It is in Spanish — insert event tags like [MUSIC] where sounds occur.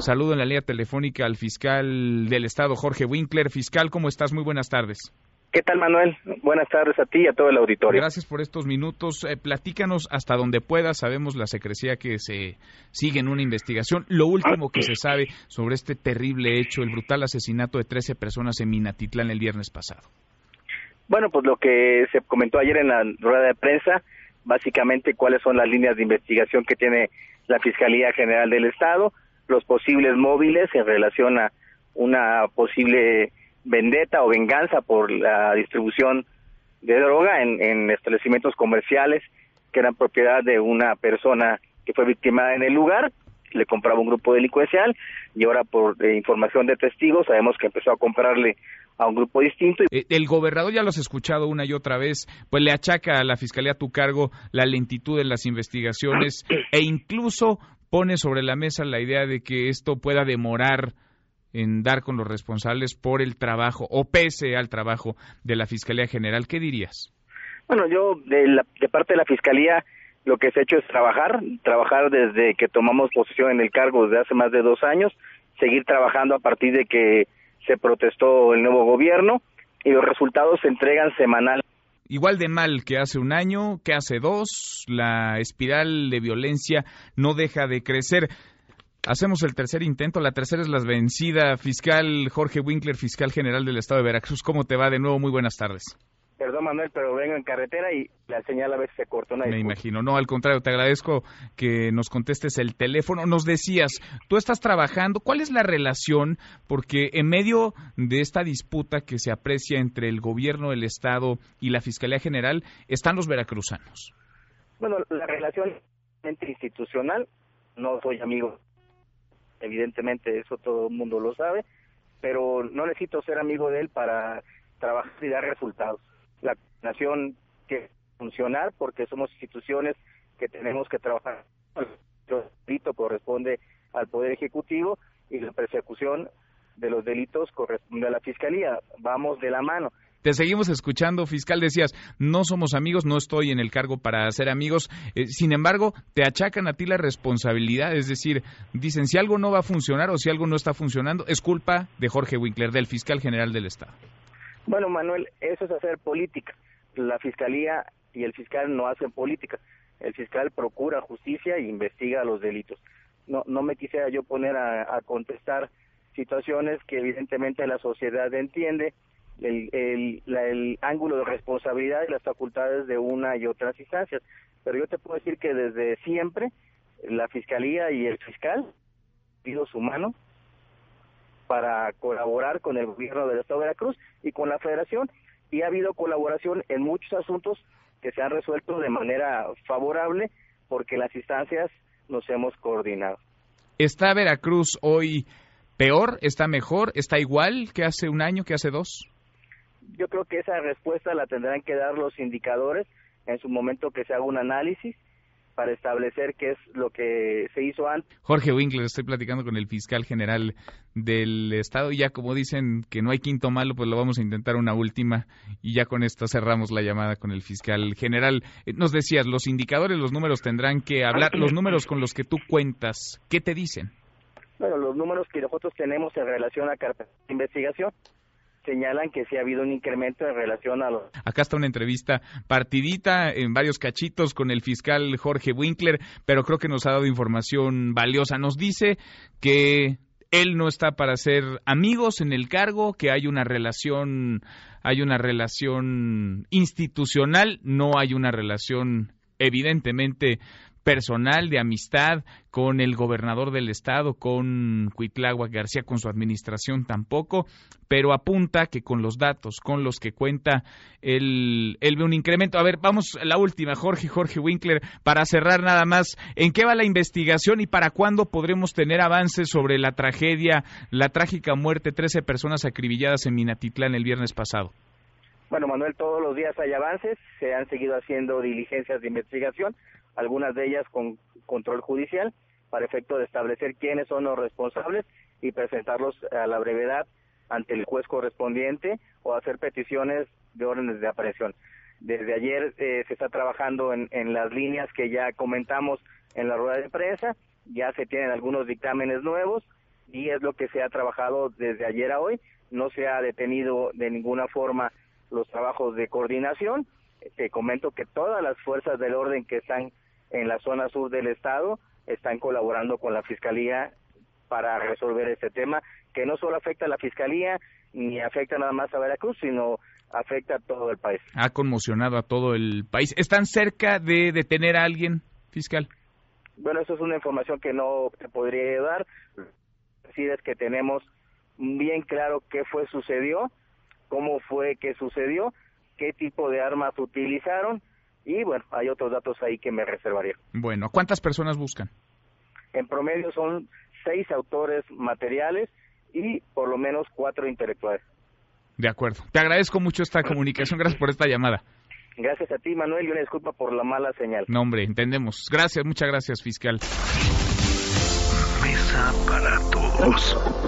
Saludo en la línea telefónica al fiscal del Estado, Jorge Winkler. Fiscal, ¿cómo estás? Muy buenas tardes. ¿Qué tal, Manuel? Buenas tardes a ti y a todo el auditorio. Gracias por estos minutos. Eh, platícanos hasta donde puedas. Sabemos la secrecía que se sigue en una investigación. Lo último que se sabe sobre este terrible hecho, el brutal asesinato de 13 personas en Minatitlán el viernes pasado. Bueno, pues lo que se comentó ayer en la rueda de prensa, básicamente cuáles son las líneas de investigación que tiene la Fiscalía General del Estado, los posibles móviles en relación a una posible vendetta o venganza por la distribución de droga en, establecimientos comerciales que eran propiedad de una persona que fue víctima en el lugar, le compraba un grupo delincuencial y ahora por eh, información de testigos sabemos que empezó a comprarle a un grupo distinto. Eh, el gobernador ya lo has escuchado una y otra vez, pues le achaca a la fiscalía a tu cargo la lentitud de las investigaciones [CLEARS THROAT] e incluso pone sobre la mesa la idea de que esto pueda demorar en dar con los responsables por el trabajo o pese al trabajo de la Fiscalía General. ¿Qué dirías? Bueno, yo de, de parte de la Fiscalía lo que se ha hecho es trabajar, trabajar desde que tomamos posición en el cargo desde hace más de dos años, seguir trabajando a partir de que se protestó el nuevo gobierno y los resultados se entregan semanal. Igual de mal que hace un año, que hace dos, la espiral de violencia no deja de crecer. Hacemos el tercer intento, la tercera es la vencida. Fiscal Jorge Winkler, fiscal general del Estado de Veracruz, ¿cómo te va de nuevo? Muy buenas tardes. Perdón, Manuel, pero vengo en carretera y la señal a veces se cortó. Me imagino. No, al contrario, te agradezco que nos contestes el teléfono. Nos decías, tú estás trabajando. ¿Cuál es la relación? Porque en medio de esta disputa que se aprecia entre el gobierno del Estado y la Fiscalía General, están los veracruzanos. Bueno, la relación institucional, no soy amigo evidentemente eso todo el mundo lo sabe, pero no necesito ser amigo de él para trabajar y dar resultados. La nación que funcionar porque somos instituciones que tenemos que trabajar. El delito corresponde al Poder Ejecutivo y la persecución de los delitos corresponde a la Fiscalía. Vamos de la mano. Te seguimos escuchando, fiscal. Decías, no somos amigos, no estoy en el cargo para ser amigos. Eh, sin embargo, te achacan a ti la responsabilidad. Es decir, dicen, si algo no va a funcionar o si algo no está funcionando, es culpa de Jorge Winkler, del fiscal general del Estado. Bueno, Manuel, eso es hacer política. La fiscalía y el fiscal no hacen política. El fiscal procura justicia e investiga los delitos. No, no me quisiera yo poner a contestar situaciones que evidentemente la sociedad entiende el, el, ángulo de responsabilidad y las facultades de una y otras instancias. Pero yo te puedo decir que desde siempre la Fiscalía y el fiscal pido su mano para colaborar con el gobierno del Estado de Veracruz y con la Federación y ha habido colaboración en muchos asuntos que se han resuelto de manera favorable porque las instancias nos hemos coordinado. ¿Está Veracruz hoy peor? ¿Está mejor? ¿Está igual que hace un año, que hace dos? yo creo que esa respuesta la tendrán que dar los indicadores en su momento que se haga un análisis para establecer qué es lo que se hizo antes. Jorge Winkler, estoy platicando con el fiscal general del Estado y ya como dicen que no hay quinto malo, pues lo vamos a intentar una última y ya con esto cerramos la llamada con el fiscal general. Eh, nos decías, los indicadores, los números tendrán que hablar, los números con los que tú cuentas, ¿qué te dicen? Bueno, los números que nosotros tenemos en relación a carpeta de investigación señalan que sí ha habido un incremento en relación a los... Acá está una entrevista partidita en varios cachitos con el fiscal Jorge Winkler, pero creo que nos ha dado información valiosa. Nos dice que él no está para ser amigos en el cargo, que hay una relación, hay una relación institucional, no hay una relación evidentemente personal de amistad con el gobernador del estado, con Cuitlagua García, con su administración tampoco, pero apunta que con los datos con los que cuenta él, él ve un incremento. A ver, vamos la última, Jorge, Jorge Winkler, para cerrar nada más, ¿en qué va la investigación y para cuándo podremos tener avances sobre la tragedia, la trágica muerte, 13 personas acribilladas en Minatitlán el viernes pasado? Bueno, Manuel, todos los días hay avances, se han seguido haciendo diligencias de investigación, algunas de ellas con control judicial, para efecto de establecer quiénes son los responsables y presentarlos a la brevedad ante el juez correspondiente o hacer peticiones de órdenes de aprehensión. Desde ayer eh, se está trabajando en, en las líneas que ya comentamos en la rueda de prensa, ya se tienen algunos dictámenes nuevos y es lo que se ha trabajado desde ayer a hoy. No se ha detenido de ninguna forma los trabajos de coordinación. Te comento que todas las fuerzas del orden que están en la zona sur del estado están colaborando con la Fiscalía para resolver este tema, que no solo afecta a la Fiscalía ni afecta nada más a Veracruz, sino afecta a todo el país. Ha conmocionado a todo el país. ¿Están cerca de detener a alguien, fiscal? Bueno, eso es una información que no te podría dar. Si es que tenemos bien claro qué fue sucedió, cómo fue que sucedió, qué tipo de armas utilizaron y bueno, hay otros datos ahí que me reservaría. Bueno, ¿cuántas personas buscan? En promedio son seis autores materiales y por lo menos cuatro intelectuales. De acuerdo. Te agradezco mucho esta comunicación. Gracias por esta llamada. Gracias a ti, Manuel, y una disculpa por la mala señal. No, hombre, entendemos. Gracias, muchas gracias, fiscal. Mesa para todos.